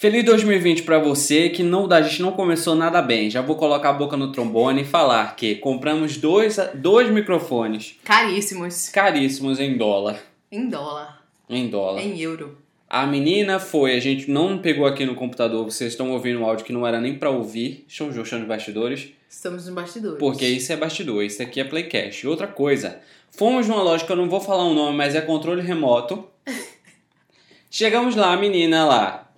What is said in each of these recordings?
Feliz 2020 pra você que não, a gente não começou nada bem. Já vou colocar a boca no trombone e falar que compramos dois, dois microfones Caríssimos. caríssimos em dólar. Em dólar. Em dólar. Em euro. A menina foi, a gente não pegou aqui no computador, vocês estão ouvindo um áudio que não era nem pra ouvir. Estão joxando os bastidores. Estamos nos bastidores. Porque isso é bastidor, isso aqui é Playcast. Outra coisa, fomos numa loja que eu não vou falar o nome, mas é controle remoto. Chegamos lá, a menina lá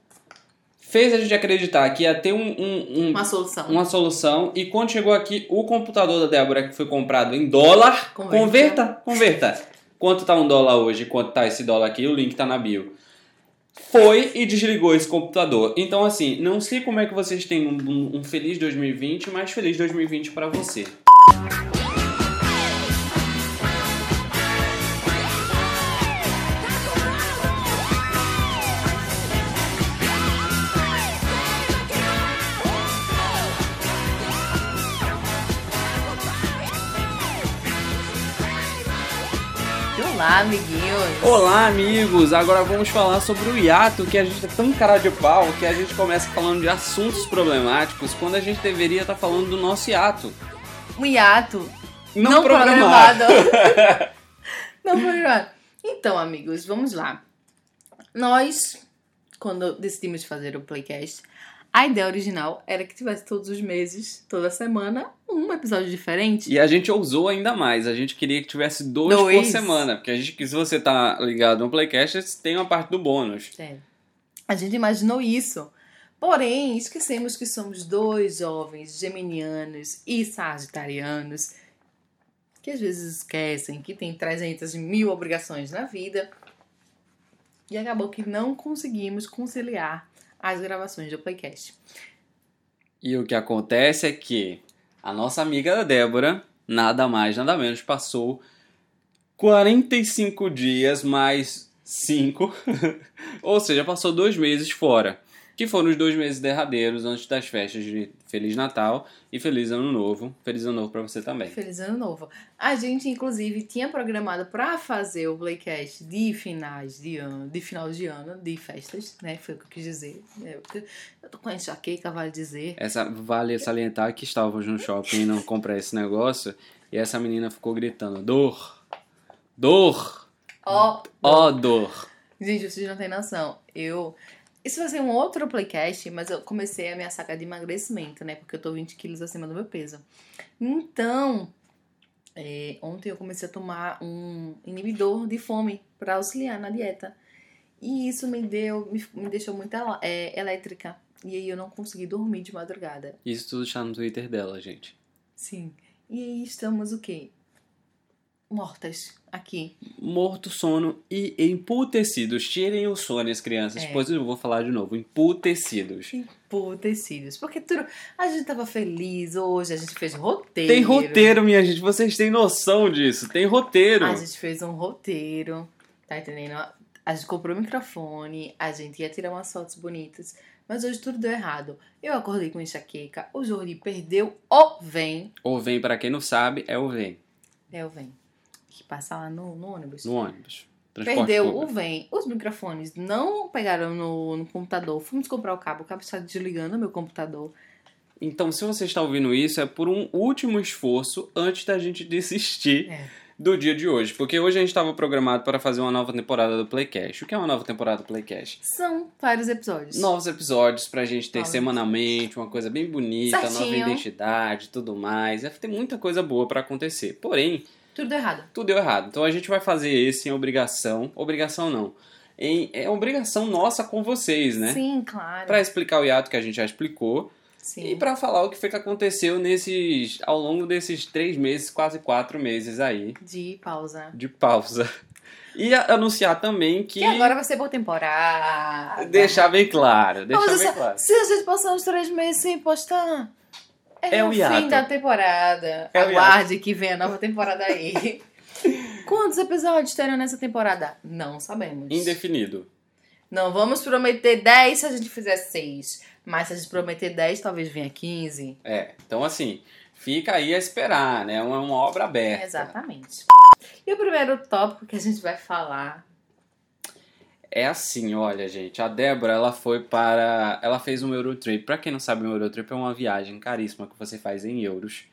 fez a gente acreditar que ia ter um, um- um- Uma solução. uma solução. E quando chegou aqui, o computador da Débora, que foi comprado em dólar, Converta. converta, converta. Quanto tá um dólar hoje? Quanto tá esse dólar aqui? O link tá na bio. Foi e desligou esse computador. Então, assim, não sei como é que vocês têm um, um- um feliz 2020, mas feliz 2020 pra você. Olá, amiguinhos. Olá, amigos! Agora vamos falar sobre o hiato, que a gente é tão cara de pau que a gente começa falando de assuntos problemáticos quando a gente deveria estar falando do nosso hiato. Um hiato Não, não programado. programado. não programado. Então, amigos, vamos lá. Nós, quando decidimos fazer o Playcast, a ideia original era que tivesse todos os meses, toda semana, um episódio diferente. E a gente ousou ainda mais. A gente queria que tivesse dois, por Dois. semana. Porque a gente, se você tá ligado no Playcast, tem uma parte do bônus. É. A gente imaginou isso. Porém, esquecemos que somos dois jovens geminianos e sagitarianos que às vezes esquecem que tem 300 mil obrigações na vida. E acabou que não conseguimos conciliar as gravações do Playcast. E o que acontece é que a nossa amiga Débora, nada mais, nada menos, passou 45 dias mais 5. Ou seja, passou dois meses fora. Que foram os dois meses derradeiros antes das festas de Feliz Natal e Feliz Ano Novo. Feliz Ano Novo pra você também. Feliz ano novo. A gente, inclusive, tinha programado para fazer o Playcast de finais de ano, de final de ano, de festas, né? Foi o que eu quis dizer. Eu, eu tô com a enxaqueca, vale dizer. Essa, vale salientar que estávamos no shopping e não comprei esse negócio. E essa menina ficou gritando: dor! Dor! Ó, Ó, dor! Gente, vocês não têm noção. Eu. Isso vai ser um outro playcast, mas eu comecei a minha saga de emagrecimento, né? Porque eu tô 20 quilos acima do meu peso. Então, é, ontem eu comecei a tomar um inibidor de fome pra auxiliar na dieta. E isso me deu, me, me deixou muito é, elétrica. E aí eu não consegui dormir de madrugada. Isso tudo está no Twitter dela, gente. Sim. E aí estamos o quê? Mortas aqui. Morto, sono e emputecidos. Tirem o sono, as crianças. É. Depois eu vou falar de novo. Emputecidos. Emputecidos. Porque tudo. A gente tava feliz hoje, a gente fez roteiro. Tem roteiro, minha gente. Vocês têm noção disso. Tem roteiro. A gente fez um roteiro, tá entendendo? A gente comprou o microfone, a gente ia tirar umas fotos bonitas, mas hoje tudo deu errado. Eu acordei com enxaqueca, o Jordi perdeu o vem. O vem, pra quem não sabe, é o vem. É o vem. Que passa lá no, no ônibus. No ônibus. Transporte Perdeu o público. vem. Os microfones não pegaram no, no computador. Fomos comprar o cabo, o cabo está desligando o meu computador. Então, se você está ouvindo isso, é por um último esforço antes da gente desistir É. do dia de hoje. Porque hoje a gente estava programado para fazer uma nova temporada do Playcast. O que é uma nova temporada do Playcast? São vários episódios. Novos episódios pra gente ter Novos semanalmente, uma coisa bem bonita, nova Certinho. identidade tudo mais. Vai ter muita coisa boa pra acontecer. Porém, Tudo deu errado. tudo deu errado. Então a gente vai fazer esse em obrigação. Obrigação não. Em, é obrigação nossa com vocês, né? Sim, claro. Pra explicar o hiato que a gente já explicou. Sim. E pra falar o que foi que aconteceu nesses. ao longo desses três meses, quase quatro meses aí De pausa. de pausa. E anunciar também que. Que agora vai ser boa temporada. Deixar bem claro. Deixar Mas bem se, claro. se a gente passar uns três meses sem postar, é, É o o fim da temporada. É Aguarde que vem a nova temporada aí. Quantos episódios terão nessa temporada? Não sabemos. Indefinido. Não vamos prometer 10 se a gente fizer 6. Mas se a gente prometer 10, talvez venha 15. É, então assim, fica aí a esperar, né? É uma, uma obra aberta. Exatamente. E o primeiro tópico que a gente vai falar É assim, olha, gente. A Débora, ela foi para. Ela fez um Eurotrip. Pra quem não sabe, um Eurotrip é uma viagem caríssima que você faz em euros.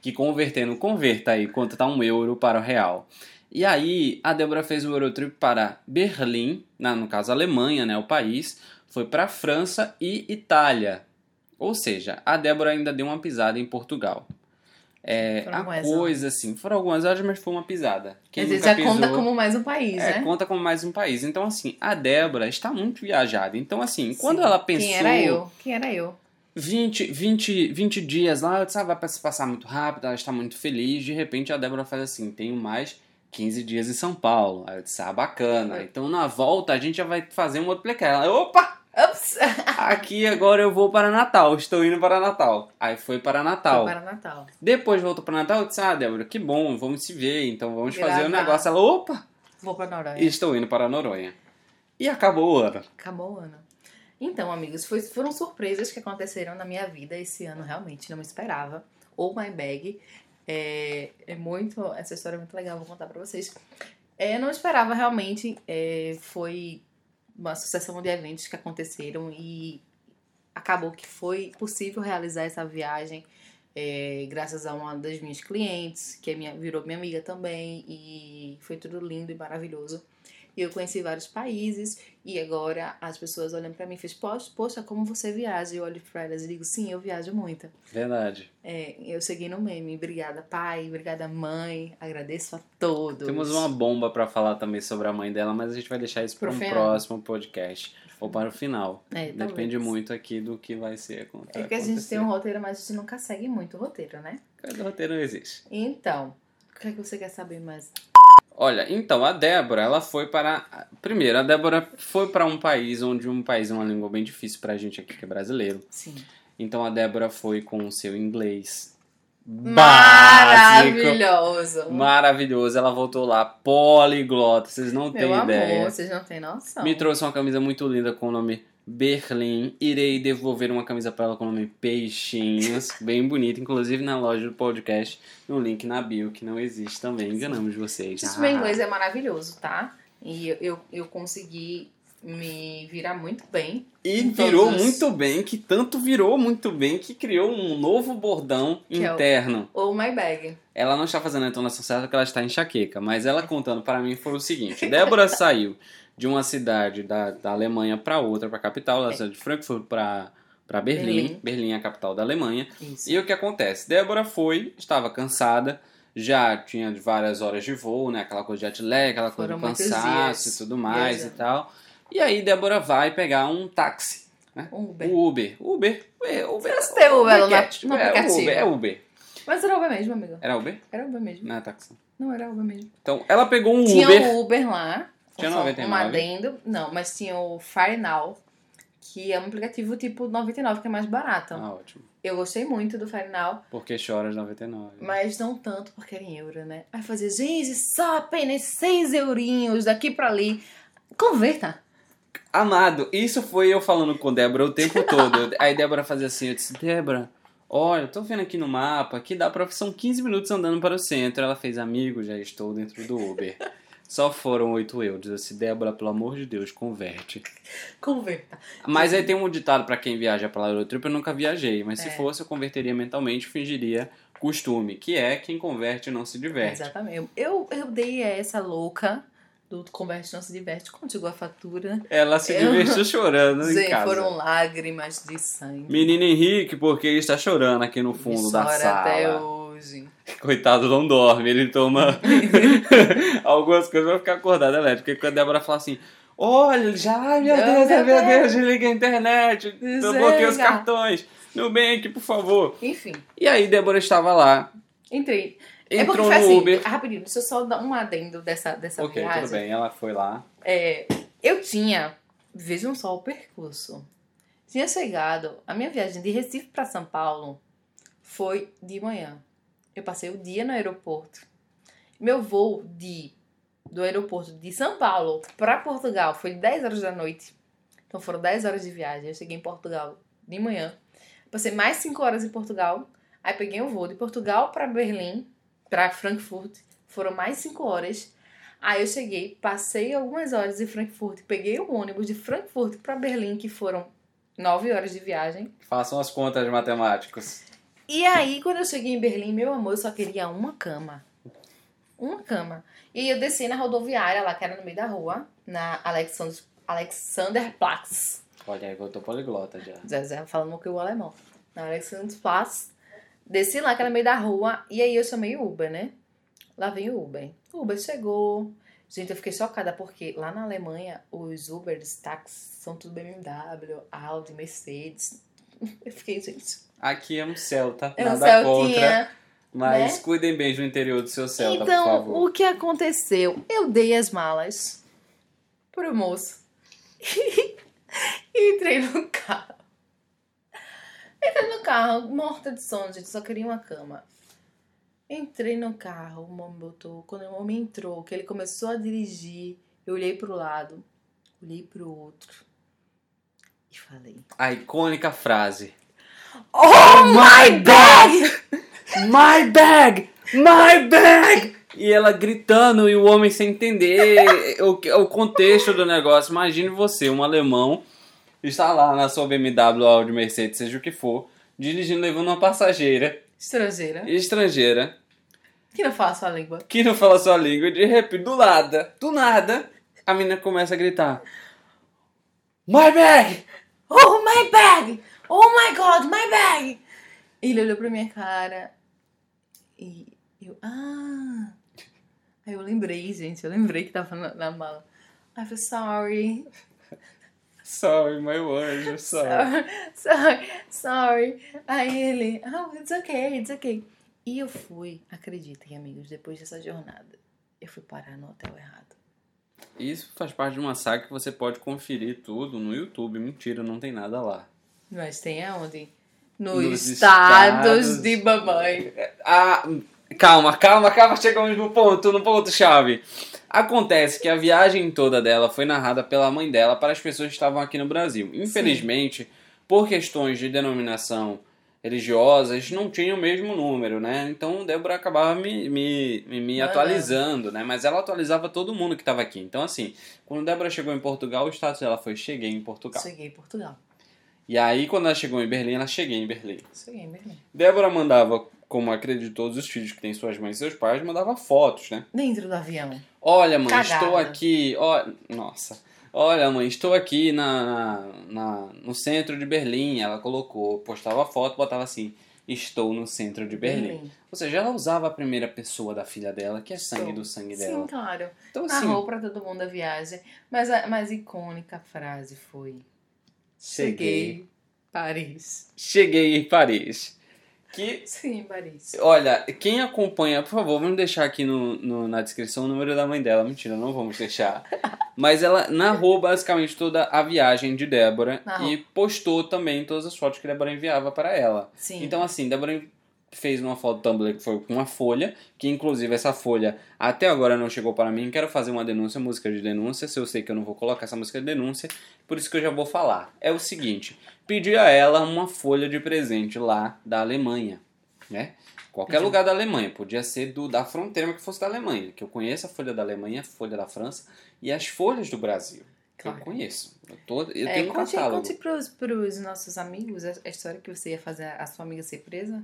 Que convertendo, converta aí quanto tá um euro para o real. E aí, a Débora fez um Eurotrip para Berlim, na, no caso Alemanha, né, o país. Foi para França e Itália. Ou seja, a Débora ainda deu uma pisada em Portugal. É, Foram a algumas coisa, assim, foram algumas horas, mas foi uma pisada. Quem dizer, nunca já conta pisou- como mais um país, é, né? conta como mais um país. Então, assim, a Débora está muito viajada. Então, assim, quando Sim. ela pensou. Quem era eu? Quem era eu? 20, 20, 20 dias lá, eu disse, ah, vai se passar muito rápido, ela está muito feliz. De repente, a Débora faz assim: tenho mais 15 dias em São Paulo. Aí eu disse, ah, bacana. Então, na volta, a gente já vai fazer um outro placar. Ela, opa! Ups! Aqui agora eu vou para Natal, estou indo para Natal. Aí foi para Natal. Foi para Natal. Depois voltou para Natal, eu disse, ah, Débora, que bom, vamos se ver, então vamos fazer o Gravar. negócio. Ela, opa! Vou para Noronha. E estou indo para Noronha. E acabou o ano. Acabou o ano. Então, amigos, foi- foram surpresas que aconteceram na minha vida esse ano, realmente, não esperava. Ou My Bag. É, é muito. Essa história é muito legal, vou contar pra vocês. É, eu não esperava realmente. é, foi uma sucessão de eventos que aconteceram e acabou que foi possível realizar essa viagem. é, graças a uma das minhas clientes, que é minha, virou minha amiga também, e foi tudo lindo e maravilhoso. E eu conheci vários países, e agora as pessoas olham pra mim e fazem, poxa, poxa, como você viaja? Eu olho pra elas e digo, sim, eu viajo muito. Verdade. É, eu segui no meme, obrigada pai, obrigada mãe, agradeço a todos. Temos uma bomba pra falar também sobre a mãe dela, mas a gente vai deixar isso para um próximo podcast. Ou para o final. É, Depende talvez. muito aqui do que vai ser acon- É porque a gente acontecer. tem um roteiro, mas a gente nunca segue muito o roteiro, né? Cada roteiro não existe. Então, o que é que você quer saber mais? Olha, então a Débora, ela foi para. Primeiro, a Débora foi para um país onde um país é uma língua bem difícil pra gente aqui que é brasileiro. Sim. Então a Débora foi com o seu inglês básico. Maravilhoso! Maravilhoso. Ela voltou lá poliglota, vocês não têm Meu ideia. amor, vocês não têm noção. Me trouxe uma camisa muito linda com o nome Berlim. Irei devolver uma camisa para ela com o nome Peixinhos. Bem bonita, inclusive na loja do podcast, no link na bio, que não existe também. Enganamos vocês. Gente, meu inglês é maravilhoso, tá? E eu, eu, eu consegui me virar muito bem. E virou todos os- muito bem, que tanto virou muito bem, que criou um novo bordão Que é o- interno. Ou my bag. Ela não está fazendo a entonação certa porque ela está enxaqueca, mas ela contando para mim foi o seguinte: Débora saiu de uma cidade da, da Alemanha para outra, para a capital, ela saiu de Frankfurt para para Berlim. Berlim. Berlim é a capital da Alemanha. Isso. E o que acontece? Débora foi, estava cansada, já tinha várias horas de voo, né? Aquela coisa de jet lag, aquela coisa Foram muitos cansaço e tudo mais e tal. E aí Débora vai pegar um táxi, né? Um Uber. O Uber. Uber. Uber. Uber. Você tem Uber no- Ubercat. no é aplicativo. Uber. É Uber. Mas era Uber mesmo, amigo. Era Uber? Era Uber mesmo. Não é táxi. Não, era Uber mesmo. Então, ela pegou um tinha Uber. o Uber lá. Tinha só 99. Um adendo. Não, mas tinha o Fire Now, que é um aplicativo tipo 99, que é mais barato. Ah, ótimo. Eu gostei muito do Fire Now, Porque choras 99. mas não tanto porque era em euro, né? Aí fazia, gente, só apenas 6 eurinhos daqui pra ali. Converta. Amado, isso foi eu falando com Débora o tempo todo. Aí Débora fazia assim, eu disse, Débora, olha, eu tô vendo aqui no mapa que dá pra... São 15 minutos andando para o centro. Ela fez, amigo, já estou dentro do Uber. Só foram 8 euros. Eu disse, Débora, pelo amor de Deus, converte. Converta. Mas aí tem um ditado pra quem viaja pela Eurotrip, eu nunca viajei. Mas se É. fosse, eu converteria mentalmente, fingiria costume. Que é, quem converte não se diverte. Exatamente. Eu, eu dei essa louca do Converte Não Se Diverte. Contigo a fatura. Ela se Eu- divertiu chorando em Gente, casa. foram lágrimas de sangue. Menino Henrique, porque ele está chorando aqui no fundo da sala. até hoje. Coitado, não dorme. Ele toma algumas coisas pra ficar acordado elétrico. Porque quando a Débora fala assim: Olha, já, meu Meu Deus, meu Deus. Deus, desliga a internet. Bloqueei os cartões. Nubank, por favor. Enfim, E aí, Débora estava lá, entrei. é entrou porque foi no assim, Uber. rapidinho, deixa eu só dar um adendo dessa, dessa Ok, viagem. tudo bem. Ela foi lá. É, eu tinha, vejam só o percurso. Tinha chegado, a minha viagem de Recife para São Paulo foi de manhã. Eu passei o dia no aeroporto. Meu voo de do aeroporto de São Paulo para Portugal foi 10 horas da noite. Então foram 10 horas de viagem. Eu cheguei em Portugal de manhã. Passei mais 5 horas em Portugal. Aí peguei o voo de Portugal para Berlim, para Frankfurt. Foram mais 5 horas. Aí eu cheguei, passei algumas horas em Frankfurt, peguei o ônibus de Frankfurt para Berlim, que foram nove horas de viagem. Façam as contas matemáticas. E aí, quando eu cheguei em Berlim, meu amor, eu só queria uma cama. Uma cama. E eu desci na rodoviária lá, que era no meio da rua, na Alexander, Alexanderplatz. Olha aí, eu tô poliglota já. Zé Zé falando que o alemão. Na Alexanderplatz. Desci lá, que era no meio da rua, e aí eu chamei o Uber, né? Lá vem o Uber. O Uber chegou. Gente, eu fiquei chocada porque lá na Alemanha os Ubers, táxis, são tudo BMW, Audi, Mercedes. Eu fiquei, gente. Aqui é um Celta, É um nada contra. Celtinha. Mas né? cuidem bem do interior do seu Celta, por Então, favor. o que aconteceu? Eu dei as malas pro moço e entrei no carro. Entrei no carro, morta de sono, gente, só queria uma cama. Entrei no carro, o homem botou. Quando o homem entrou, que ele começou a dirigir, eu olhei pro lado, olhei pro outro e falei: A icônica frase. Oh my bag! My bag! My bag! E ela gritando e o homem sem entender o, que- o contexto do negócio. Imagine você, um alemão, está lá na sua BMW, Audi, Mercedes, seja o que for, dirigindo, levando uma passageira Estrangeira. estrangeira Que não fala a sua língua. que não fala sua língua e de repente, do nada, do nada, a menina começa a gritar: My bag! Oh my bag! Oh my god, my bag! Ele olhou pra minha cara e eu, ah. Aí eu lembrei, gente, eu lembrei que tava na, na mala. I feel sorry. Sorry, meu anjo, sorry. Sorry, sorry. Aí ele, oh, it's okay, it's okay. E eu fui, acreditem, amigos, depois dessa jornada, eu fui parar no hotel errado. Isso faz parte de uma saga que você pode conferir tudo no YouTube. Mentira, não tem nada lá. Mas tem aonde? Nos, Nos estados, estados- de mamãe. Ah, calma, calma, calma, chegamos no ponto, no ponto chave. Acontece que a viagem toda dela foi narrada pela mãe dela para as pessoas que estavam aqui no Brasil. Infelizmente, por questões de denominação religiosas, não tinha o mesmo número, né? Então Débora acabava me, me, me, Mandando. atualizando, né? Mas ela atualizava todo mundo que estava aqui. Então, assim, quando Débora chegou em Portugal, o status dela foi cheguei em Portugal. Cheguei em Portugal. E aí, quando ela chegou em Berlim, ela cheguei em Berlim. Cheguei em Berlim. Débora mandava, como acredito todos os filhos que têm suas mães e seus pais, mandava fotos, né? Dentro do avião. Olha, mãe, Cagada. estou aqui. Ó, nossa. Olha, mãe, estou aqui na, na, no centro de Berlim. Ela colocou, postava foto, botava assim: Estou no centro de Berlim. Ou seja, ela usava a primeira pessoa da filha dela, que é sangue Estou. do sangue Sim, dela. claro. Então, assim, Narrou pra todo mundo a viagem. Mas a mais icônica frase foi: cheguei. Paris. Cheguei em Paris. Que Sim, Paris. Olha, quem acompanha, por favor, vamos deixar aqui no, no- na descrição o número da mãe dela. Mentira, não vamos deixar. Mas ela narrou basicamente toda a viagem de Débora Narrou. e postou também todas as fotos que Débora enviava para ela. Sim. Então, assim, Débora fez uma foto Tumblr que foi com uma folha, que inclusive essa folha até agora não chegou para mim. Quero fazer uma denúncia, música de denúncia. Se eu sei que eu não vou colocar essa música de denúncia, por isso que eu já vou falar. É o seguinte: pedi a ela uma folha de presente lá da Alemanha, né? Qualquer Pediu. lugar da Alemanha, podia ser do, da fronteira, mas que fosse da Alemanha. Que eu conheço a folha da Alemanha, a folha da França e as folhas do Brasil. Claro. eu conheço. Eu, tô, eu É, tenho um conte catálogo. conte pros, pros nossos amigos a, a história que você ia fazer a sua amiga ser presa.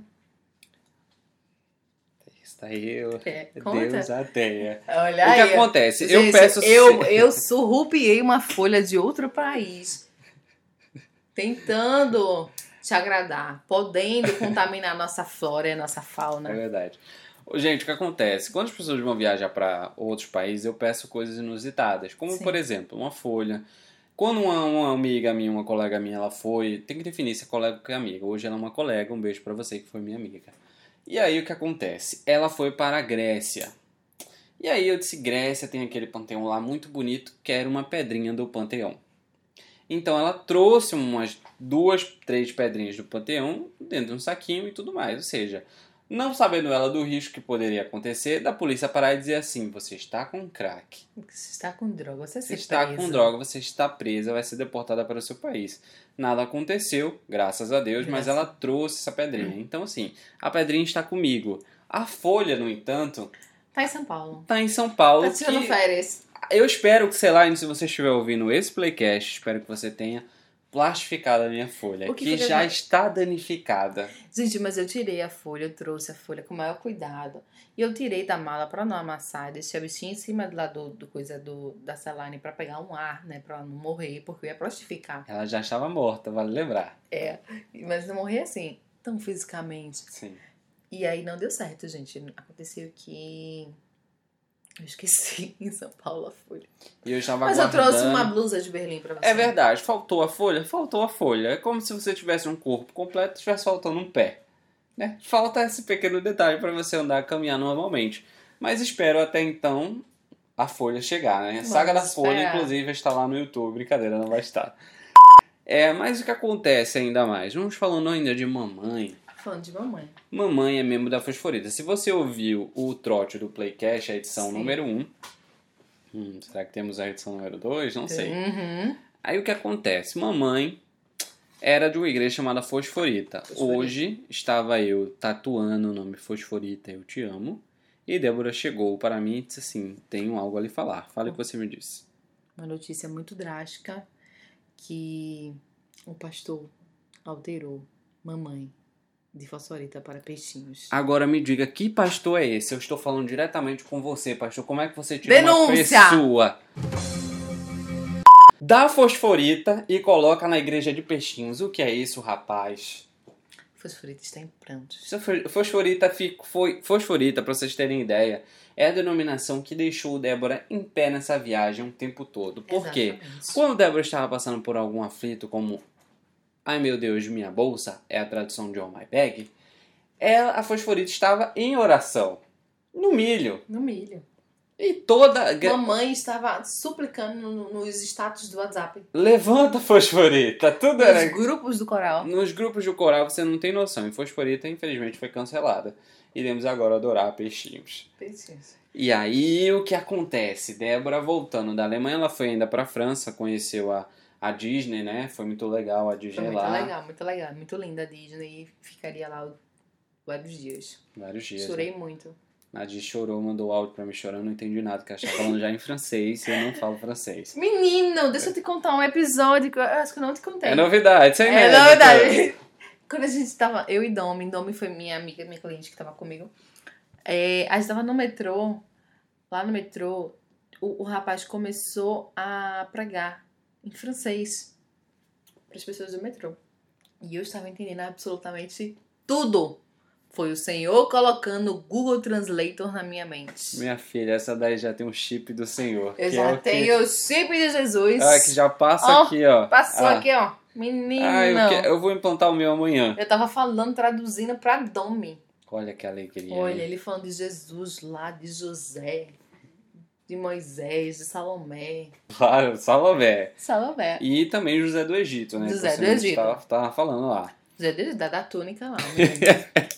Está eu. É, conta. Deus a tenha. Olha O que aí. acontece? eu Gente, peço. Eu, eu surrupiei uma folha de outro país. Tentando te agradar. Podendo contaminar nossa flora e nossa É fauna. verdade. Ô, Gente, o que acontece? Quando as pessoas vão viajar para outros países, eu peço coisas inusitadas. Como, Sim. por exemplo, uma folha. Quando uma, uma amiga minha, uma colega minha, ela foi. Tem que definir se é colega ou é amiga. Hoje ela é uma colega. Um beijo pra você que foi minha amiga. E aí o que acontece? Ela foi para a Grécia. E aí eu disse: Grécia tem aquele panteão lá muito bonito. Quero uma pedrinha do panteão. Então ela trouxe umas duas, três pedrinhas do panteão dentro de um saquinho e tudo mais. Ou seja, não sabendo ela do risco que poderia acontecer, da polícia parar e dizer assim: você está com crack, Você está com droga, você, você está presa. com droga, você está presa, vai ser deportada para o seu país. Nada aconteceu, graças a Deus, mas Graças. ela trouxe essa pedrinha. Então, assim, a pedrinha está comigo. A folha, no entanto, Tá em São Paulo. tá em São Paulo. Tá tirando que- férias. Eu espero que, sei lá, se você estiver ouvindo esse playcast, espero que você tenha plastificado a minha folha, que que já está danificada. Gente, mas eu tirei a folha, eu trouxe a folha com o maior cuidado. E eu tirei da mala pra não amassar, deixei a bichinha em cima lá do, do coisa do, da saline pra pegar um ar, né? Pra ela não morrer, porque eu ia plastificar. Ela já estava morta, vale lembrar. É, mas não morrer assim, tão fisicamente. Sim. E aí não deu certo, gente. Aconteceu que. Eu esqueci em São Paulo a folha. E eu estava Mas eu trouxe uma blusa de Berlim pra você. É verdade, faltou a folha? Faltou a folha. É como se você tivesse um corpo completo e estivesse faltando um pé. Né? Falta esse pequeno detalhe para você andar caminhar normalmente. Mas espero até então a folha chegar, né? A saga da folha, esperar. inclusive, está lá no YouTube. Brincadeira, não vai estar. É, mas o que acontece ainda mais? Vamos falando ainda de mamãe. Falando de mamãe. Mamãe é membro da Fosforita. Se você ouviu o trote do Playcast, a edição Sim. número 1. Hum, será que temos a edição número 2? Não sei. Uhum. Aí o que acontece? Mamãe era de uma igreja chamada Fosforita. Fosforita. Hoje estava eu tatuando o nome Fosforita, eu te amo. E Débora chegou para mim e disse assim: tenho algo a lhe falar. Fale o que você me disse. Uma notícia muito drástica que o pastor alterou mamãe de fosforita para peixinhos. Agora me diga, que pastor é esse? Eu estou falando diretamente com você, pastor. Como é que você tira Denúncia! uma pessoa da fosforita e coloca na igreja de peixinhos? O que é isso, rapaz? Fosforita está em prantos. Fosforita, foi, fosforita, para vocês terem ideia, é a denominação que deixou Débora em pé nessa viagem o tempo todo. Por quê? Exatamente. Quando Débora estava passando por algum aflito, como Ai meu Deus, minha bolsa, é a tradução de Oh My Bag, ela, a fosforita estava em oração, no milho. No milho. E toda. Mamãe estava suplicando no- nos status do WhatsApp. Levanta, fosforita, tudo Nos era. grupos do coral. Nos grupos do coral você não tem noção. E Fosforita, infelizmente, foi cancelada. Iremos agora adorar peixinhos. Peixinhos. E aí o que acontece? Débora voltando da Alemanha, ela foi ainda pra França, conheceu a, a Disney, né? Foi muito legal a Foi Disney muito lá. legal, muito legal. Muito linda a Disney e ficaria lá vários dias. Vários dias. né? Chorei muito. A Disney chorou, mandou áudio pra mim chorando, não entendi nada, porque ela estava falando já em francês e eu não falo francês. Menino, deixa eu te contar um episódio que eu acho que eu não te contei. É novidade, sem É, medo. na verdade. Quando a gente tava, eu e Domi, Domi foi minha amiga, minha cliente que tava comigo. É, a gente tava no metrô, lá no metrô, o, o rapaz começou a pregar em francês para as pessoas do metrô. E eu estava entendendo absolutamente tudo. Foi o Senhor colocando o Google Translator na minha mente. Minha filha, essa daí já tem um chip do Senhor. Eu que já é o que- tenho o chip de Jesus. Ah, que já passa Ó, aqui, ó. Passou Ah. aqui, ó. Menino. Ah, eu, que- eu vou implantar o meu amanhã. Eu tava falando, traduzindo pra Domi. Olha que alegria. Olha, ele falando de Jesus lá, de José, de Moisés, de Salomé. Claro, Salomé. Salomé. E também José do Egito, né? José que do Egito. Tava, tava falando lá. José de- da, da túnica lá.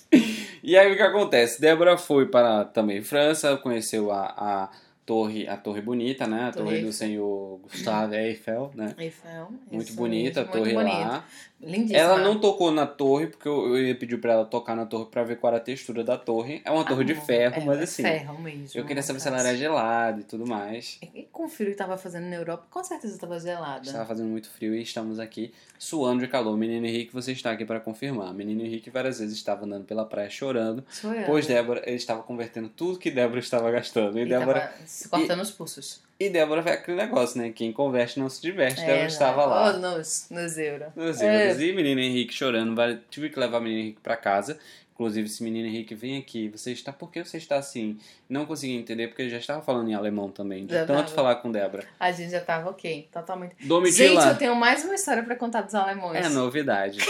E aí o que acontece? Débora foi para também França, conheceu a, a torre, a torre bonita, né? A Torre torre, do senhor Gustave Eiffel, né? Eiffel. Muito bonita a mesmo, torre muito lá. Lindíssima. Ela não tocou na torre, porque eu, eu ia pedir pra ela tocar na torre pra ver qual era a textura da torre. É uma torre de Ah, ferro, é, mas é assim. ferro mesmo. Eu queria saber se ela era gelada e tudo mais. E com o frio que tava fazendo na Europa, com certeza tava gelada. Estava fazendo muito frio e estamos aqui suando de calor. Menino Henrique, você está aqui para confirmar. Menino Henrique várias vezes estava andando pela praia chorando, eu. pois Débora, ele estava convertendo tudo que Débora estava gastando. E, E Débora, se cortando os pulsos. e Débora vai aquele negócio, né? Quem converte não se diverte. É, Débora né? estava lá. Oh, nos, nos euros. É. euros. E menino Henrique chorando. Tive que levar o menino Henrique pra casa. Inclusive, esse menino Henrique vem aqui. Você está. Por que você está assim? Não consegui entender, porque ele já estava falando em alemão também. De Já tanto tava. falar com Débora. A gente já tava ok, totalmente. Gente, Domitila eu tenho mais uma história pra contar dos alemães. é novidade.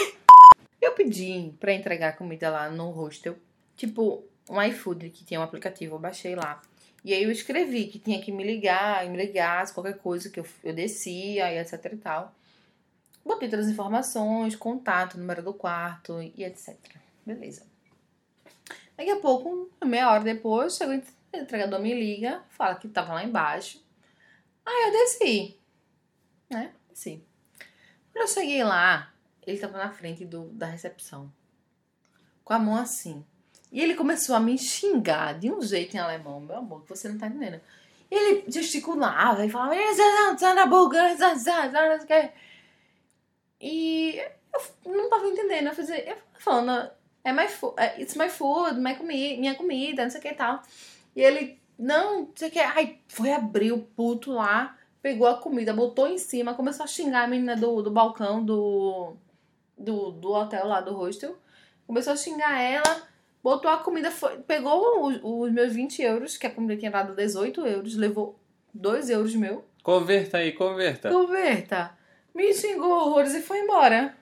Eu pedi pra entregar comida lá no hostel, tipo um iFood que tinha um aplicativo, eu baixei lá. E aí eu escrevi que tinha que me ligar, me ligasse, qualquer coisa que eu, eu descia e etc e tal. Botei todas as informações, contato, número do quarto e etc. Beleza. Daqui a pouco, meia hora depois, chega o entregador me liga, fala que tava lá embaixo. Aí eu desci. Né? Desci. Quando eu cheguei lá, ele tava na frente do, da recepção. Com a mão assim. E ele começou a me xingar de um jeito em alemão, meu amor, que você não tá entendendo. E ele gesticulava e falava. E eu não tava entendendo. Eu fazia, eu falando, é my food, it's my food, my comida, minha comida, não sei o que e tal. E ele, não, não sei o que. Ai, foi abrir o puto lá, pegou a comida, botou em cima, começou a xingar a menina do, do balcão do, do, do hotel lá, do hostel. Começou a xingar ela botou a comida, foi, pegou os, os, meus 20 euros, que a comida tinha dado 18 euros, levou 2 euros meu. Converta aí, converta. Converta. Me xingou horrores e foi embora.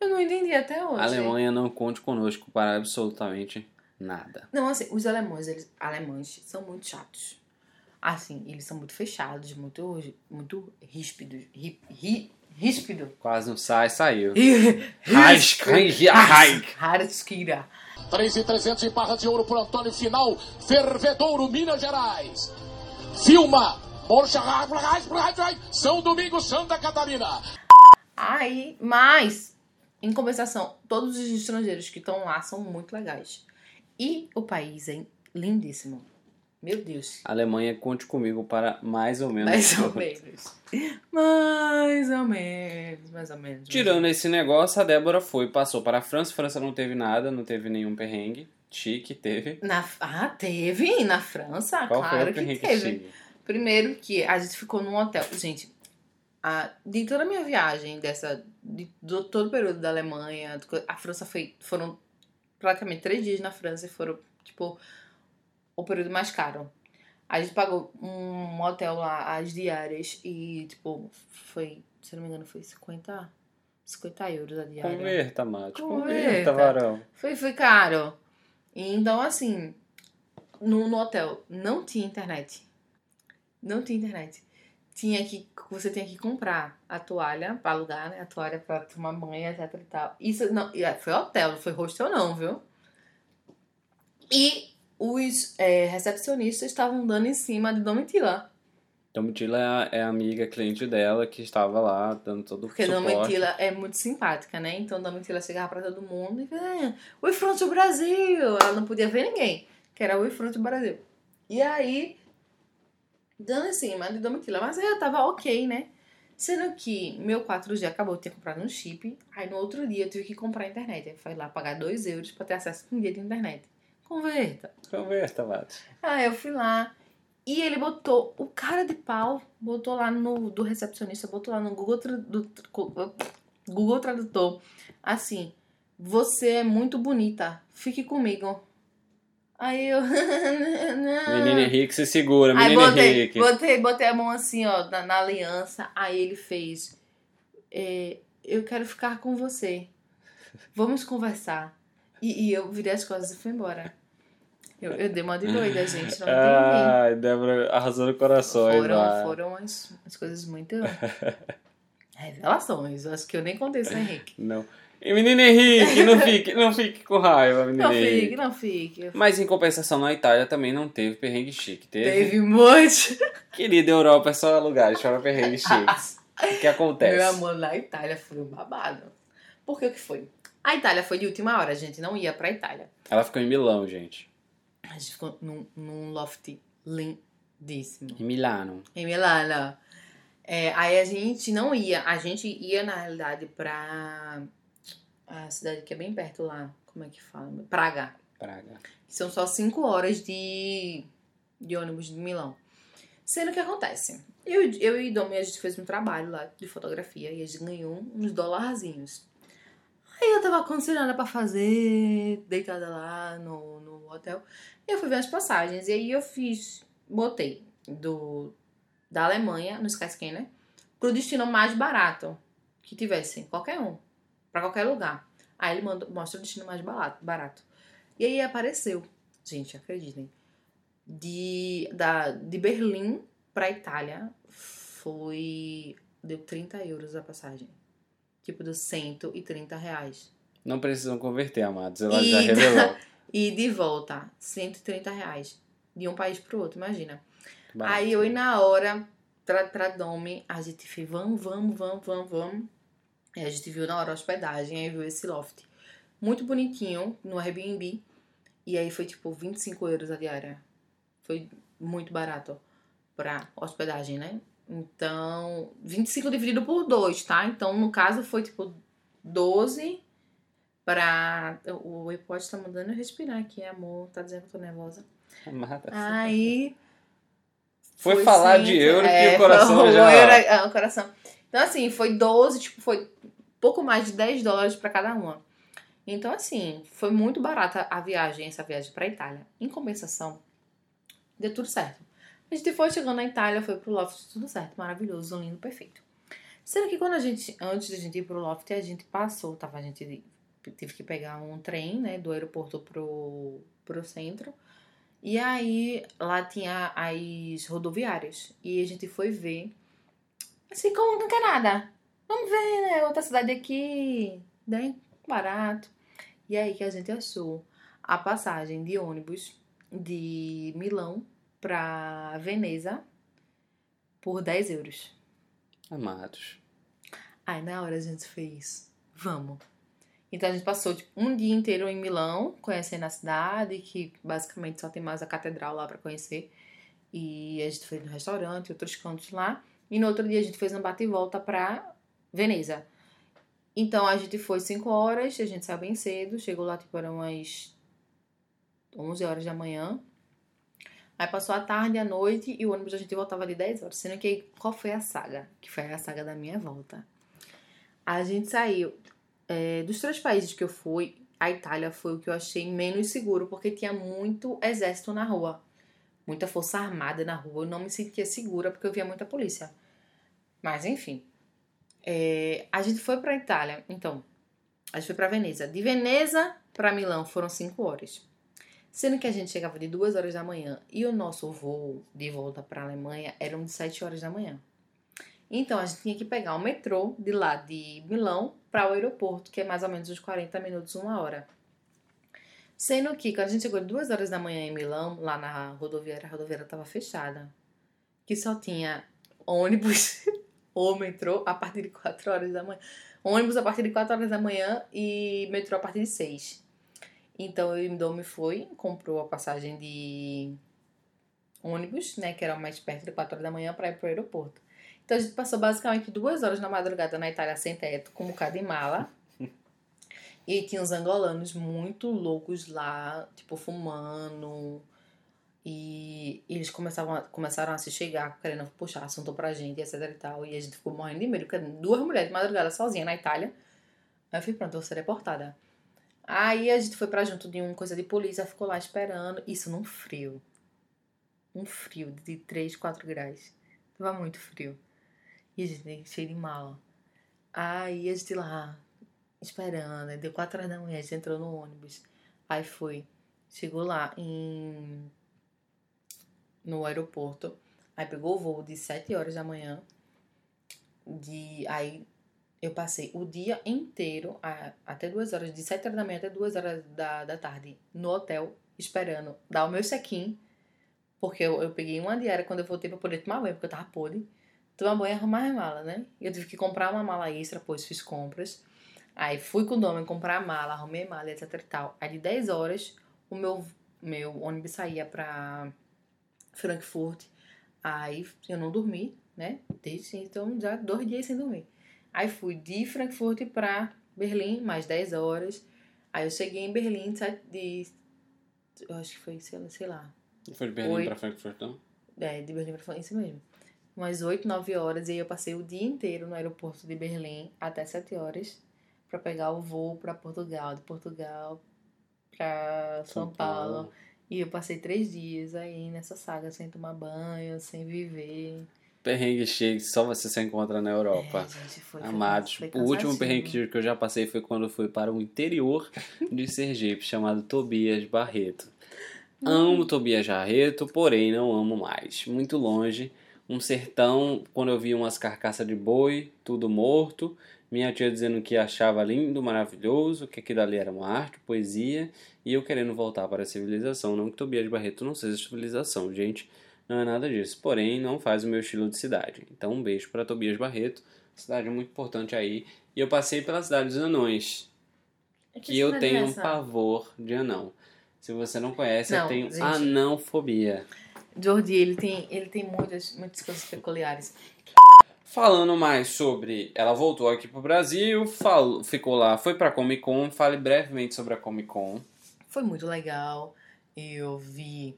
Eu não entendi até hoje. A Alemanha não conte conosco para absolutamente nada. Não, assim, os alemães, eles, alemães são muito chatos. Assim, eles são muito fechados, muito, muito ríspidos. Ri, ri, ríspido. Quase não sai, saiu. Harskira. 3,300 em barra de ouro por Antônio Final. Fervedouro, Minas Gerais. Filma. São Domingos, Santa Catarina. Aí, mas, em compensação, todos os estrangeiros que estão lá são muito legais. E o país é lindíssimo. Meu Deus. Alemanha, conte comigo para mais ou menos. Mais ou menos. mais ou menos, mais ou menos. Tirando esse negócio, a Débora foi, passou para a França. França não teve nada, não teve nenhum perrengue. Chique teve. Na, ah, teve? Na França? Qual claro foi o que teve. chique? Primeiro que a gente ficou num hotel. Gente, a, de toda a minha viagem, dessa, de, do, todo o período da Alemanha, a França foi, foram praticamente três dias na França e foram, tipo, o período mais caro. A gente pagou um hotel lá, as diárias, e, tipo, foi, se não me engano, foi 50, 50 euros a diária. Converta, Mate. Converta. Converta, varão. Foi, foi caro. E Então, assim, no, no hotel não tinha internet. Não tinha internet. Tinha que, você tinha que comprar a toalha pra alugar, né? A toalha pra tomar banho, etc e tal. Isso não, é, foi hotel, não foi hostel não, viu? E os é, recepcionistas estavam dando em cima de Domitila. Domitila é a, é a amiga cliente dela que estava lá dando todo o Porque suporte. Domitila é muito simpática, né? Então Domitila chegava pra todo mundo e falava, ah, Front do Brasil! Ela não podia ver ninguém, que era Front do Brasil. E aí, dando em cima de Domitila, mas eu tava ok, né? Sendo que meu 4G acabou, eu tinha comprado um chip, aí no outro dia eu tive que comprar a internet. Aí foi lá pagar 2 euros pra ter acesso a um dia de internet. Converta. Converta, Mate. Aí eu fui lá e ele botou, o cara de pau, botou lá no, do recepcionista, botou lá no Google, Tra- do- Google Tradutor, assim, você é muito bonita, fique comigo. Aí eu, não. Menino Henrique se segura, Aí menino botei, Henrique. botei, botei a mão assim, ó, na, na aliança, aí ele fez, é, eu quero ficar com você, vamos conversar. E, e eu virei as costas e fui embora. Eu, eu dei uma de doida, gente, não. Ai, Débora arrasou no coração. Foram, foram as, as coisas muito. Revelações. Acho que eu nem contei isso, Henrique. Não. E menino Henrique, não fique, não fique com raiva, menino Não Henrique. fique, não fique. Mas em compensação, na Itália também não teve perrengue chique. Teve. Teve um monte. Querida Europa é só lugares para perrengues chiques. o que acontece? Meu amor, na Itália foi um babado. Por que o que foi? A Itália foi de última hora, a gente não ia pra Itália. Ela ficou em Milão, gente. A gente ficou num, num loft lindíssimo. Em Milano. Em Milano. É, aí a gente não ia. A gente ia, na realidade, pra a cidade que é bem perto lá. Como é que fala? Praga. Praga. São só 5 horas de, de ônibus de Milão. Sendo que acontece. Eu, eu e Domi, a gente fez um trabalho lá de fotografia e a gente ganhou uns dolarzinhos. Aí eu tava considerando pra fazer, deitada lá no, no hotel. E eu fui ver as passagens. E aí eu fiz, botei do, da Alemanha no Skyscanner pro destino mais barato que tivesse, qualquer um, pra qualquer lugar. Aí ele manda, mostra o destino mais barato, barato. E aí apareceu, gente, acreditem, de, da, de Berlim pra Itália foi. deu 30 euros a passagem. Tipo, deu 130 reais. Não precisam converter, amados. Ela E já revelou. E de volta, 130 reais. De um país pro outro, imagina. Barato. Aí eu, e na hora, pra, pra Domi, a gente fez, vamos, vamos, vamos, vamos, vamos. Aí a gente viu na hora a hospedagem, aí viu esse loft. Muito bonitinho, no Airbnb. E aí foi tipo 25 euros a diária. Foi muito barato pra hospedagem, né? Então, 25 dividido por 2, tá? Então, no caso, foi tipo 12 pra. O iPod tá mandando eu respirar aqui, amor. Tá dizendo que eu tô nervosa. Mata. Aí. Foi falar de euro que é, o coração foi- já- é, o coração. Então, assim, foi 12, tipo, foi pouco mais de 10 dólares pra cada uma. Então, assim, foi muito barata a viagem, essa viagem pra Itália. Em compensação, deu tudo certo. A gente foi chegando na Itália, foi pro Loft, tudo certo, maravilhoso, lindo, perfeito. Sendo que quando a gente, antes da gente ir pro Loft, a gente passou, tava, a gente teve que pegar um trem, né, do aeroporto pro, pro centro. E aí, lá tinha as rodoviárias. E a gente foi ver. Assim, como não quer nada. Vamos ver, né? Outra cidade aqui, né? Barato. E aí que a gente achou a passagem de ônibus de Milão pra Veneza por 10 euros. Amados. Aí na hora a gente fez, vamos. Então a gente passou tipo, um dia inteiro em Milão, conhecendo a cidade, que basicamente só tem mais a catedral lá pra conhecer. E a gente foi no restaurante, outros cantos lá. E no outro dia a gente fez um bate e volta pra Veneza. Então a gente foi 5 horas, a gente saiu bem cedo, chegou lá tipo eram umas 11 horas da manhã. Aí passou a tarde, a noite e o ônibus a gente voltava de 10 horas. Sendo que qual foi a saga? Que foi a saga da minha volta. A gente saiu é, dos três países que eu fui, a Itália foi o que eu achei menos seguro, porque tinha muito exército na rua. Muita força armada na rua. Eu não me sentia segura porque eu via muita polícia. Mas enfim. É, a gente foi pra Itália. Então, a gente foi pra Veneza. De Veneza pra Milão foram cinco horas. Sendo que a gente chegava de duas horas da manhã e o nosso voo de volta pra Alemanha eram de sete horas da manhã. Então a gente tinha que pegar o metrô de lá de Milão para o aeroporto, que é mais ou menos uns 40 minutos, uma hora. Sendo que quando a gente chegou de duas horas da manhã em Milão, lá na rodoviária, a rodoviária estava fechada. Que só tinha ônibus ou metrô a partir de 4 horas da manhã. Ônibus a partir de 4 horas da manhã e metrô a partir de 6. Então eu e o Domi foi, comprou a passagem de ônibus, né, que era mais perto de 4 horas da manhã para ir pro aeroporto. Então a gente passou basicamente duas horas na madrugada na Itália sem teto, com um bocado de mala. E tinha uns angolanos muito loucos lá, tipo, fumando. E eles começavam a- começaram a se chegar, querendo puxar assunto pra gente, etc e tal. E a gente ficou morrendo de medo, porque duas mulheres de madrugada sozinha na Itália. Aí eu fui, pronto, eu vou ser deportada. Aí a gente foi pra junto de uma coisa de polícia, ficou lá esperando. Isso num frio. Um frio de 3, 4 graus. Tava muito frio. E a gente cheio de mala. Aí a gente lá, esperando. Deu 4 horas da manhã, a gente entrou no ônibus. Aí foi. Chegou lá em. No aeroporto. Aí pegou o voo de 7 horas da manhã. De, aí eu passei o dia inteiro, até 2 horas, de 7 horas da manhã até 2 horas da, da tarde, no hotel, esperando dar o meu check-in. Porque eu, eu peguei uma diária quando eu voltei pra poder tomar banho, porque eu tava podre. Tomar banho e arrumar a mala, né? Eu tive que comprar uma mala extra, pois fiz compras. Aí fui com o Domen comprar a mala, arrumei a mala, etc e tal. Aí de 10 horas, o meu, meu ônibus saía pra Frankfurt. Aí eu não dormi, né? Desde então, já dois dias sem dormir. Aí fui de Frankfurt pra Berlim, mais 10 horas. Aí eu cheguei em Berlim de. Eu acho que foi, sei lá, sei lá. Foi de Berlim Oi. pra Frankfurt, não? É, de Berlim pra Frankfurt, isso mesmo. Umas 8, 9 horas. E aí eu passei o dia inteiro no aeroporto de Berlim até 7 horas pra pegar o voo pra Portugal. De Portugal pra São, São Paulo. Paulo. E eu passei três dias aí nessa saga, sem tomar banho, sem viver. Perrengue cheio que só você se encontra na Europa. É, gente, foi, foi- Amados, foi o último perrengue que eu já passei foi quando eu fui para o interior de Sergipe, chamado Tobias Barreto. Amo Tobias Barreto, porém não amo mais. Muito longe, um sertão, quando eu vi umas carcaças de boi, tudo morto, minha tia dizendo que achava lindo, maravilhoso, que aquilo ali era uma arte, poesia, e eu querendo voltar para a civilização. Não que Tobias Barreto não seja civilização, gente, não é nada disso. Porém, não faz o meu estilo de cidade. Então, um beijo para Tobias Barreto, cidade muito importante aí. E eu passei pela cidade dos anões, que eu é tenho um essa? pavor de anão. Se você não conhece, Não, eu tenho gente. anãofobia. Jordi, ele tem, ele tem muitas, muitas coisas peculiares. Falando mais sobre. Ela voltou aqui pro Brasil, falou, ficou lá, foi pra Comic Con. Fale brevemente sobre a Comic Con. Foi muito legal. Eu vi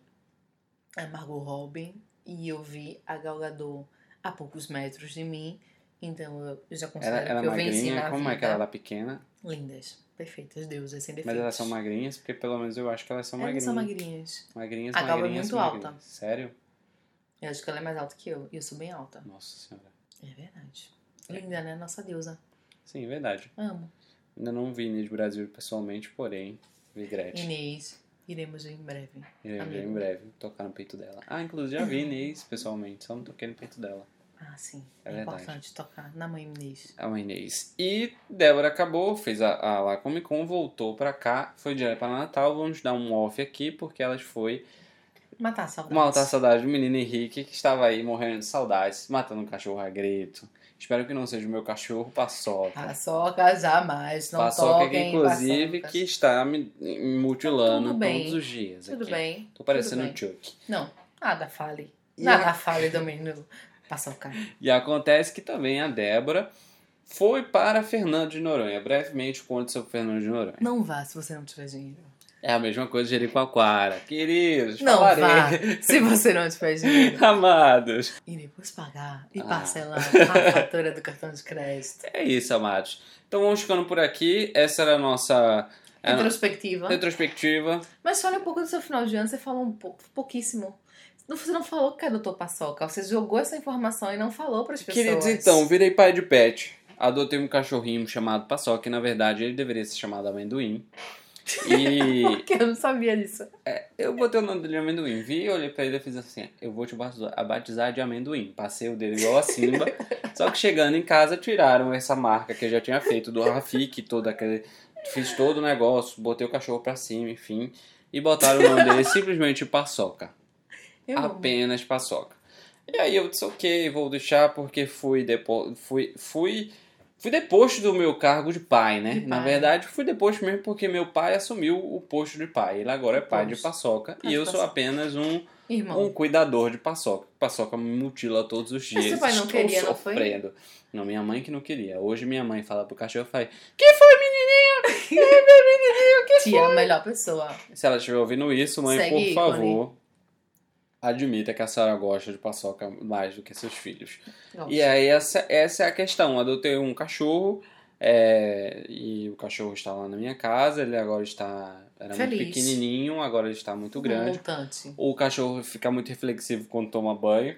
a Margot Robin e eu vi a Gal Gadot a poucos metros de mim. Então eu já considero Ela, ela é que eu venci magrinha, na como é vida. que ela era pequena? Lindas, perfeitas, deusas, sem Mas defeitos. elas são magrinhas, porque pelo menos eu acho que elas são Elas magrinhas. são magrinhas. Magrinhas, A Gal é magrinhas, muito magrinhas. alta. Sério? Eu acho que ela é mais alta que eu. E eu sou bem alta. Nossa senhora. É verdade. Linda, né? Nossa deusa. Sim, verdade. Amo. Ainda não vi Inês Brasil pessoalmente, porém, vi Gretchen. Inês, iremos em breve. Ver amigo. em breve tocar no peito dela. Ah, inclusive já vi Inês pessoalmente, só não toquei no peito dela. Ah, sim. É É, importante tocar na mãe Inês. A Inês. E Débora acabou, fez a, a lá Comic Con, voltou pra cá, foi direto pra Natal. Vamos dar um off aqui, porque elas foi Matar a saudade. matar a saudade do menino Henrique, que estava aí morrendo de saudades, matando um cachorro a grito. Espero que não seja o meu cachorro Paçoca. Paçoca jamais. Não Paçoca, que toquem inclusive paçocas. que está me, me mutilando bem. todos os dias. Tudo aqui. bem. Tô parecendo bem. Chuck. Não, nada fale. E Nada a- fale do menino paçoca. E acontece que também a Débora foi para Fernando de Noronha. Brevemente conte sobre Fernando de Noronha. Não vá se você não tiver dinheiro. É a mesma coisa de Jericoacoara. Queridos, Não falarei. vá se você não tiver dinheiro. Amados. E depois pagar e Ah. parcelar a fatura do cartão de crédito. É isso, amados. Então vamos ficando por aqui. Essa era a nossa no- Retrospectiva. retrospectiva. Mas fale um pouco do seu final de ano, você falou um pouco, pouquíssimo. Você não falou que é doutor Paçoca, você jogou essa informação e não falou para as pessoas. Queridos, então, virei pai de pet. Adotei um cachorrinho chamado Paçoca, que na verdade ele deveria ser chamado Amendoim. E Porque eu não sabia disso. eu botei o nome dele de Amendoim. Vi, olhei pra ele e fiz assim: eu vou te batizar batizar de Amendoim. Passei o dele igual a Simba. só que chegando em casa, tiraram essa marca que eu já tinha feito do Rafik, todo aquele. Fiz todo o negócio, botei o cachorro pra cima, enfim. E botaram o nome dele simplesmente Paçoca. Eu amo. apenas paçoca. E aí eu disse, ok, vou deixar porque fui, depo fui, fui, fui deposto do meu cargo de pai, né? De Na pai. verdade, fui deposto mesmo porque meu pai assumiu o posto de pai. Ele agora é pai de Posto. paçoca Ah, e eu de sou apenas um, Irmão, um cuidador de paçoca. Paçoca me mutila todos os dias. Mas seu pai não Estou queria, não foi? sofrendo. Não, minha mãe que não queria. Hoje minha mãe fala pro cachorro, fala, que foi, menininho? Que foi, menininho? Que tia é a melhor pessoa. se ela estiver ouvindo isso, mãe, Segue por ícone. Admita que a senhora gosta de paçoca mais do que seus filhos. Gosto. E aí, essa, essa é a questão. Adotei um cachorro é, e o cachorro está lá na minha casa. Ele agora está. Era muito Feliz. pequenininho, agora ele está muito grande. O cachorro fica muito reflexivo quando toma banho.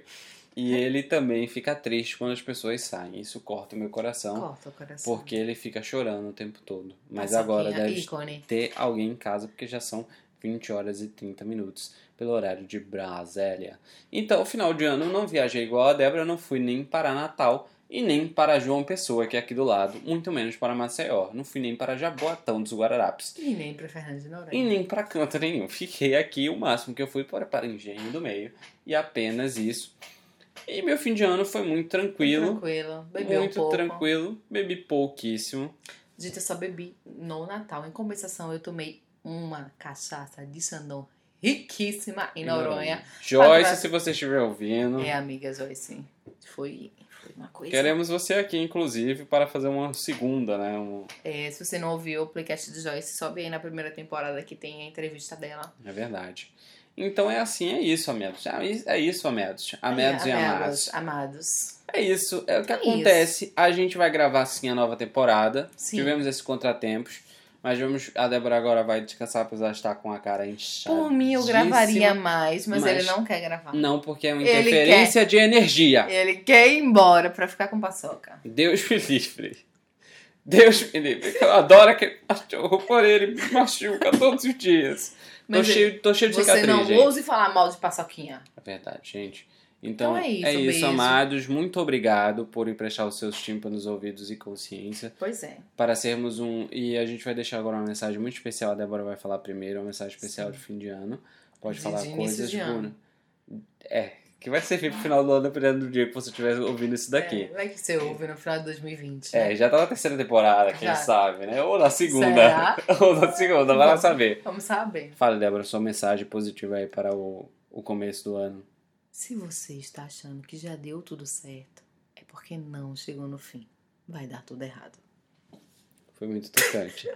E ele também fica triste quando as pessoas saem. Isso corta o meu coração. Corta o coração. Porque ele fica chorando o tempo todo. Mas Paçoquinha, agora deve ícone. ter alguém em casa, porque já são 20 horas e 30 minutos pelo horário de Brasília. Então, final de ano, eu não viajei igual a Débora, não fui nem para Natal e nem para João Pessoa, que é aqui do lado, muito menos para Maceió. Não fui nem para Jaboatão dos Guararapes. E nem pra Fernando de Noronha. E nem para canto nenhum. Fiquei aqui, o máximo que eu fui para, para Engenho do Meio. E apenas isso. E meu fim de ano foi muito tranquilo. Tranquilo. Bebeu muito um pouco. tranquilo. Bebi pouquíssimo. Gente, eu só bebi no Natal. Em compensação, eu tomei uma cachaça de Sandão riquíssima em Noronha. Joyce, se você estiver ouvindo. É, amiga Joyce. Foi, foi uma coisa. Queremos você aqui, inclusive, para fazer uma segunda, né? Um- É, se você não ouviu o playcast de Joyce, sobe aí na primeira temporada que tem a entrevista dela. É verdade. Então é assim, é isso, amados. É isso, amados. Amados É, e amados. amados. Amados. É isso, é o que É acontece. A gente vai gravar sim a nova temporada. Sim. Tivemos esses contratempos. Mas vamos. A Débora agora vai descansar, apesar de estar com a cara inchada. Por mim, eu gravaria mais, mas, mas- ele não quer gravar. Não, porque é uma Ele interferência de energia. Ele quer ir embora pra ficar com paçoca. Deus me livre. Deus me livre. Eu adoro aquele cachorro, porém ele me machuca todos os dias. Tô Mas cheio, tô cheio de Você cicatriz, não gente. ouse falar mal de paçoquinha. É verdade, gente. Então, Então é isso, é isso beijo. amados. Muito obrigado por emprestar os seus tímpanos, ouvidos e consciência Pois é. para sermos um. E a gente vai deixar agora uma mensagem muito especial. A Débora vai falar primeiro, uma mensagem especial Sim. de fim de ano. Pode De- falar de coisas boas. É, Que vai servir pro final do ano, dependendo do dia que você estiver ouvindo isso daqui. É, vai que você ouve no final de 2020. É, né? já tá na terceira temporada, quem Já. sabe, né? Ou na segunda. Será? Ou na segunda, vai lá saber. Vamos saber. Fala, Débora, sua mensagem positiva aí para o, o começo do ano. Se você está achando que já deu tudo certo, é porque não chegou no fim. Vai dar tudo errado. Foi muito tocante.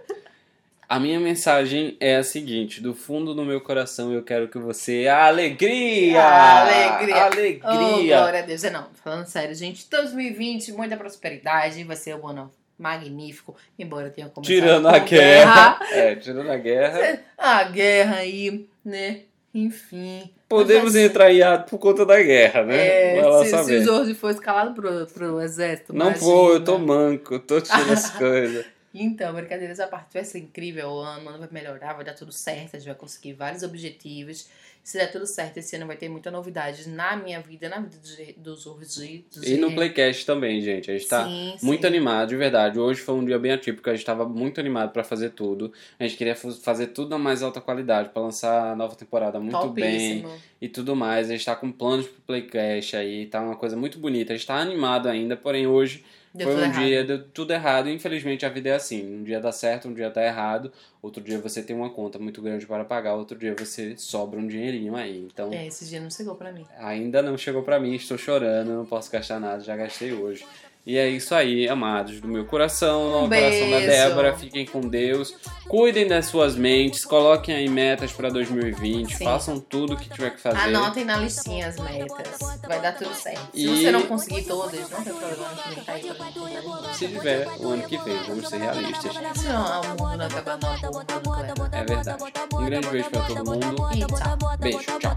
A minha mensagem é a seguinte: do fundo do meu coração eu quero que você. Alegria! Alegria! Oh, Alegria! glória a Deus. É, Não, falando sério, gente, 2020, muita prosperidade, vai ser um ano magnífico, embora tenha começado tirando a guerra. É, tirando a guerra. A guerra aí, né? Enfim. Podemos Mas, entrar em por conta da guerra, né? É, Vai se, se saber. o Jorge for escalado pro, pro exército. Não imagina. vou, eu tô manco, tô tirando as coisas. Então, brincadeiras à parte, vai ser incrível o ano, o ano vai melhorar, vai dar tudo certo, a gente vai conseguir vários objetivos. Se der tudo certo, esse ano vai ter muita novidade na minha vida, na vida do, do Jorge. do E no. Playcast também, gente. A gente tá Sim, muito sim. animado, de verdade. Hoje foi um dia bem atípico, a gente tava muito animado pra fazer tudo. A gente queria fazer tudo na mais alta qualidade, pra lançar a nova temporada muito bem Topíssimo. e tudo mais. A gente tá com planos pro Playcast aí, tá uma coisa muito bonita. A gente tá animado ainda, porém hoje Deu foi um errado. dia, deu tudo errado. Infelizmente a vida é assim. Um dia dá certo, um dia dá errado. Outro dia você tem uma conta muito grande para pagar, outro dia você sobra um dinheirinho aí. Então, É, esse dia não chegou pra mim. ainda não chegou pra mim, estou chorando, não posso gastar nada, já gastei hoje. E é isso aí, amados do meu coração, Um no coração da. Débora. Fiquem com Deus. Cuidem das suas mentes, coloquem aí metas pra 2020, Sim. façam tudo que tiver que fazer. Anotem na listinha as metas. Vai dar tudo certo. Se E- você não conseguir todas, não tem problema, nem tá aí pra de. Se tiver o ano que vem, vamos ser realistas. Se não, o mundo não bomba nuclear. É verdade. Um grande beijo pra todo mundo. E tchau. Beijo, tchau.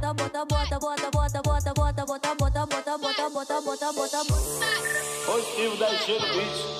Positivo da no beat.